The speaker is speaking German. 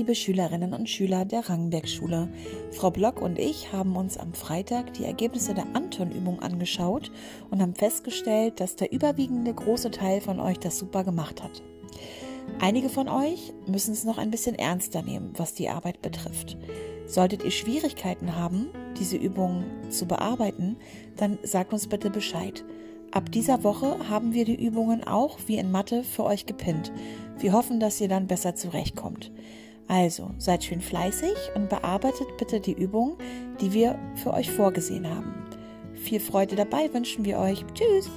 liebe Schülerinnen und Schüler der Rangenberg-Schule. Frau Block und ich haben uns am Freitag die Ergebnisse der Anton-Übung angeschaut und haben festgestellt, dass der überwiegende große Teil von euch das super gemacht hat. Einige von euch müssen es noch ein bisschen ernster nehmen, was die Arbeit betrifft. Solltet ihr Schwierigkeiten haben, diese Übung zu bearbeiten, dann sagt uns bitte Bescheid. Ab dieser Woche haben wir die Übungen auch wie in Mathe für euch gepinnt. Wir hoffen, dass ihr dann besser zurechtkommt. Also seid schön fleißig und bearbeitet bitte die Übung, die wir für euch vorgesehen haben. Viel Freude dabei wünschen wir euch. Tschüss!